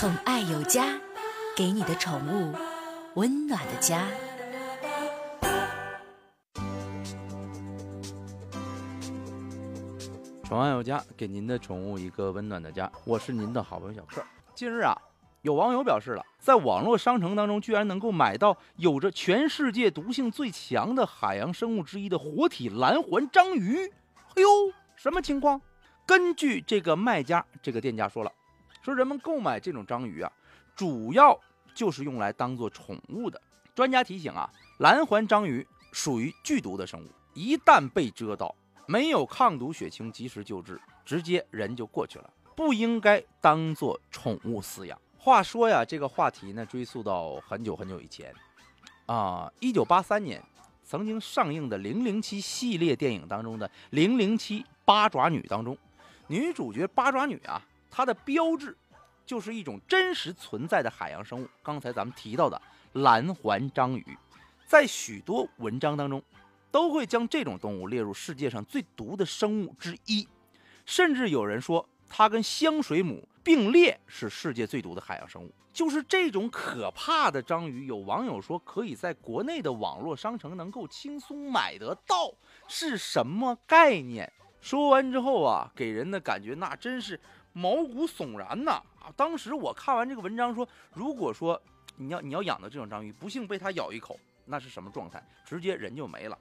宠爱有家，给你的宠物温暖的家。宠爱有家，给您的宠物一个温暖的家。我是您的好朋友小克。近日啊，有网友表示了，在网络商城当中，居然能够买到有着全世界毒性最强的海洋生物之一的活体蓝环章鱼。哎呦，什么情况？根据这个卖家、这个店家说了，说人们购买这种章鱼啊，主要就是用来当做宠物的。专家提醒啊，蓝环章鱼属于剧毒的生物，一旦被蛰到，没有抗毒血清及时救治，直接人就过去了，不应该当做宠物饲养。话说呀，这个话题呢，追溯到很久很久以前，啊，一九八三年曾经上映的《零零七》系列电影当中的《零零七八爪女》当中，女主角八爪女啊，它的标志就是一种真实存在的海洋生物。刚才咱们提到的蓝环章鱼，在许多文章当中。都会将这种动物列入世界上最毒的生物之一，甚至有人说它跟香水母并列是世界最毒的海洋生物。就是这种可怕的章鱼，有网友说可以在国内的网络商城能够轻松买得到，是什么概念？说完之后啊，给人的感觉那真是毛骨悚然呐！啊，当时我看完这个文章说，如果说你要你要养的这种章鱼不幸被它咬一口，那是什么状态？直接人就没了。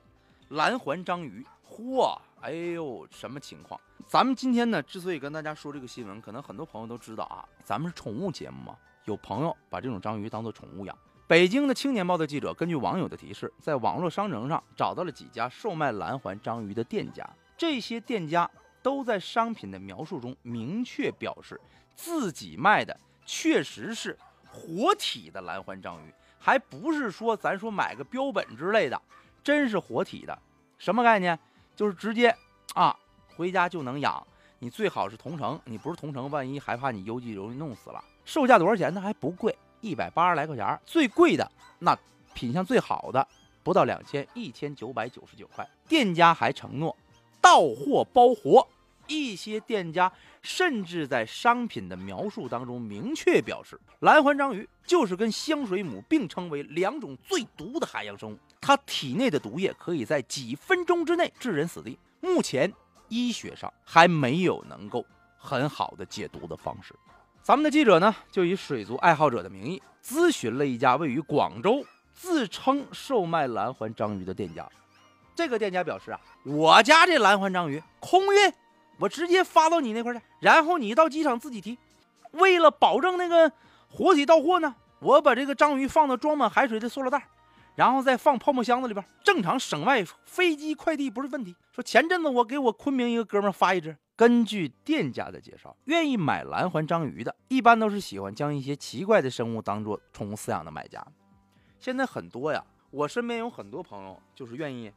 蓝环章鱼，嚯，哎呦，什么情况？咱们今天呢，之所以跟大家说这个新闻，可能很多朋友都知道啊，咱们是宠物节目嘛。有朋友把这种章鱼当做宠物养。北京的青年报的记者根据网友的提示，在网络商城上找到了几家售卖蓝环章鱼的店家。这些店家都在商品的描述中明确表示，自己卖的确实是活体的蓝环章鱼，还不是说咱说买个标本之类的。真是活体的，什么概念？就是直接啊，回家就能养。你最好是同城，你不是同城，万一害怕你邮寄容易弄死了。售价多少钱呢？还不贵，一百八十来块钱。最贵的那品相最好的不到两千，一千九百九十九块。店家还承诺到货包活。一些店家甚至在商品的描述当中明确表示，蓝环章鱼就是跟香水母并称为两种最毒的海洋生物，它体内的毒液可以在几分钟之内致人死地。目前医学上还没有能够很好的解毒的方式。咱们的记者呢，就以水族爱好者的名义咨询了一家位于广州、自称售卖蓝环章鱼的店家。这个店家表示啊，我家这蓝环章鱼空运。我直接发到你那块去，然后你到机场自己提。为了保证那个活体到货呢，我把这个章鱼放到装满海水的塑料袋，然后再放泡沫箱子里边，正常省外飞机快递不是问题。说前阵子我给我昆明一个哥们发一只，根据店家的介绍，愿意买蓝环章鱼的，一般都是喜欢将一些奇怪的生物当做宠物饲养的买家。现在很多呀，我身边有很多朋友就是愿意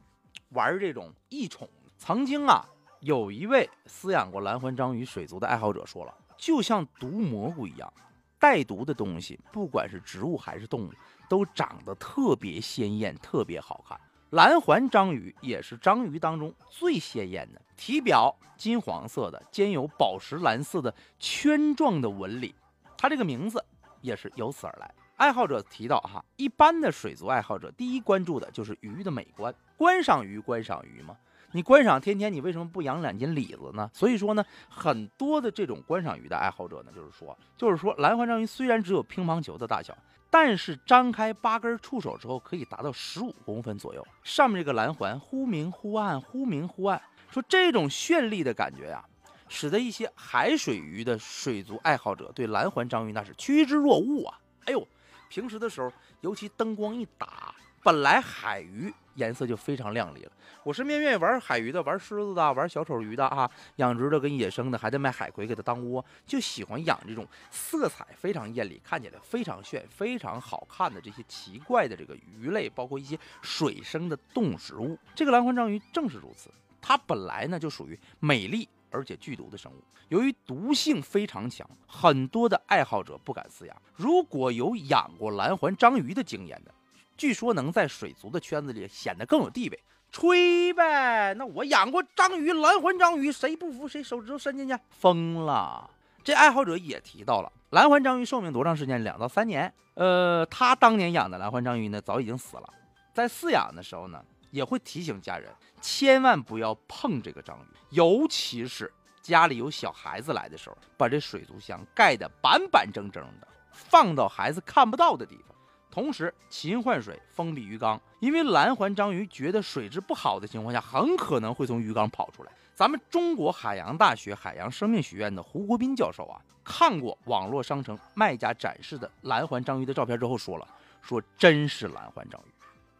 玩这种异宠。曾经啊。有一位饲养过蓝环章鱼水族的爱好者说了，就像毒蘑菇一样，带毒的东西，不管是植物还是动物，都长得特别鲜艳，特别好看。蓝环章鱼也是章鱼当中最鲜艳的，体表金黄色的，兼有宝石蓝色的圈状的纹理，它这个名字也是由此而来。爱好者提到哈，一般的水族爱好者第一关注的就是鱼的美观，观赏鱼，观赏鱼嘛。你观赏天天，你为什么不养两斤李子呢？所以说呢，很多的这种观赏鱼的爱好者呢，就是说，就是说，蓝环章鱼虽然只有乒乓球的大小，但是张开八根触手之后，可以达到十五公分左右。上面这个蓝环忽明忽暗，忽明忽暗，说这种绚丽的感觉呀，使得一些海水鱼的水族爱好者对蓝环章鱼那是趋之若鹜啊！哎呦，平时的时候，尤其灯光一打，本来海鱼。颜色就非常亮丽了。我身边愿意玩海鱼的、玩狮子的、玩小丑鱼的啊，养殖的跟野生的，还在卖海葵给它当窝，就喜欢养这种色彩非常艳丽、看起来非常炫、非常好看的这些奇怪的这个鱼类，包括一些水生的动植物。这个蓝环章鱼正是如此，它本来呢就属于美丽而且剧毒的生物，由于毒性非常强，很多的爱好者不敢饲养。如果有养过蓝环章鱼的经验的，据说能在水族的圈子里显得更有地位，吹呗！那我养过章鱼，蓝环章鱼，谁不服谁手指头伸进去？疯了！这爱好者也提到了蓝环章鱼寿命多长时间？两到三年。呃，他当年养的蓝环章鱼呢，早已经死了。在饲养的时候呢，也会提醒家人千万不要碰这个章鱼，尤其是家里有小孩子来的时候，把这水族箱盖得板板正正的，放到孩子看不到的地方。同时勤换水，封闭鱼缸，因为蓝环章鱼觉得水质不好的情况下，很可能会从鱼缸跑出来。咱们中国海洋大学海洋生命学院的胡国斌教授啊，看过网络商城卖家展示的蓝环章鱼的照片之后，说了，说真是蓝环章鱼，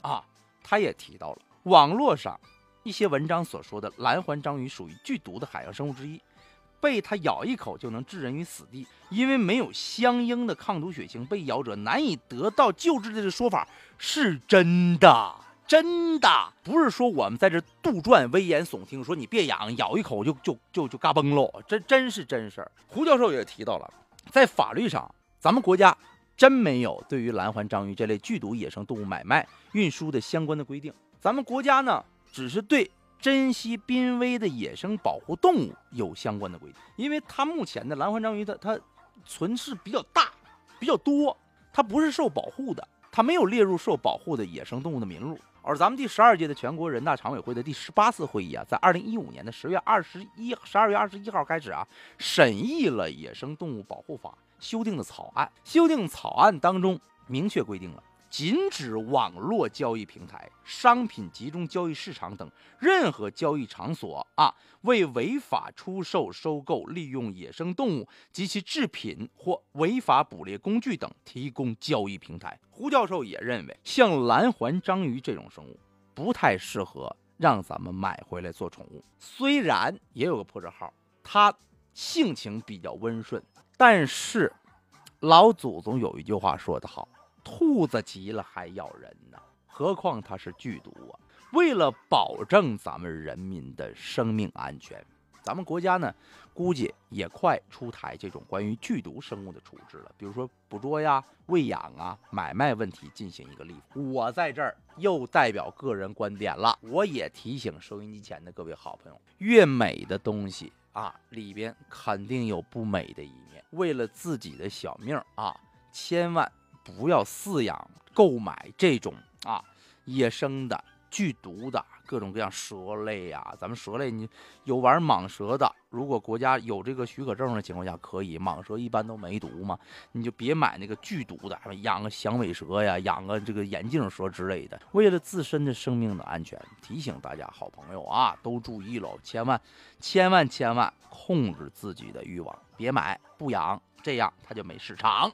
啊，他也提到了网络上一些文章所说的蓝环章鱼属于剧毒的海洋生物之一。被它咬一口就能置人于死地，因为没有相应的抗毒血清，被咬者难以得到救治的这说法是真的，真的不是说我们在这杜撰、危言耸听，说你别养，咬一口就就就就嘎嘣喽，这真是真事儿。胡教授也提到了，在法律上，咱们国家真没有对于蓝环章鱼这类剧毒野生动物买卖、运输的相关的规定，咱们国家呢，只是对。珍稀濒危的野生保护动物有相关的规定，因为它目前的蓝环章鱼，它它存世比较大，比较多，它不是受保护的，它没有列入受保护的野生动物的名录。而咱们第十二届的全国人大常委会的第十八次会议啊，在二零一五年的十月二十一十二月二十一号开始啊，审议了《野生动物保护法》修订的草案。修订草案当中明确规定了。禁止网络交易平台、商品集中交易市场等任何交易场所啊，为违法出售、收购、利用野生动物及其制品或违法捕猎工具等提供交易平台。胡教授也认为，像蓝环章鱼这种生物不太适合让咱们买回来做宠物。虽然也有个破折号，它性情比较温顺，但是老祖宗有一句话说得好。兔子急了还咬人呢，何况它是剧毒啊！为了保证咱们人民的生命安全，咱们国家呢，估计也快出台这种关于剧毒生物的处置了。比如说捕捉呀、喂养啊、买卖问题进行一个立法。我在这儿又代表个人观点了，我也提醒收音机前的各位好朋友：越美的东西啊，里边肯定有不美的一面。为了自己的小命啊，千万。不要饲养、购买这种啊野生的、剧毒的各种各样蛇类呀。咱们蛇类，你有玩蟒蛇的，如果国家有这个许可证的情况下，可以。蟒蛇一般都没毒嘛，你就别买那个剧毒的，养个响尾蛇呀，养个这个眼镜蛇之类的。为了自身的生命的安全，提醒大家好朋友啊，都注意喽，千万、千万、千万控制自己的欲望，别买不养，这样它就没市场。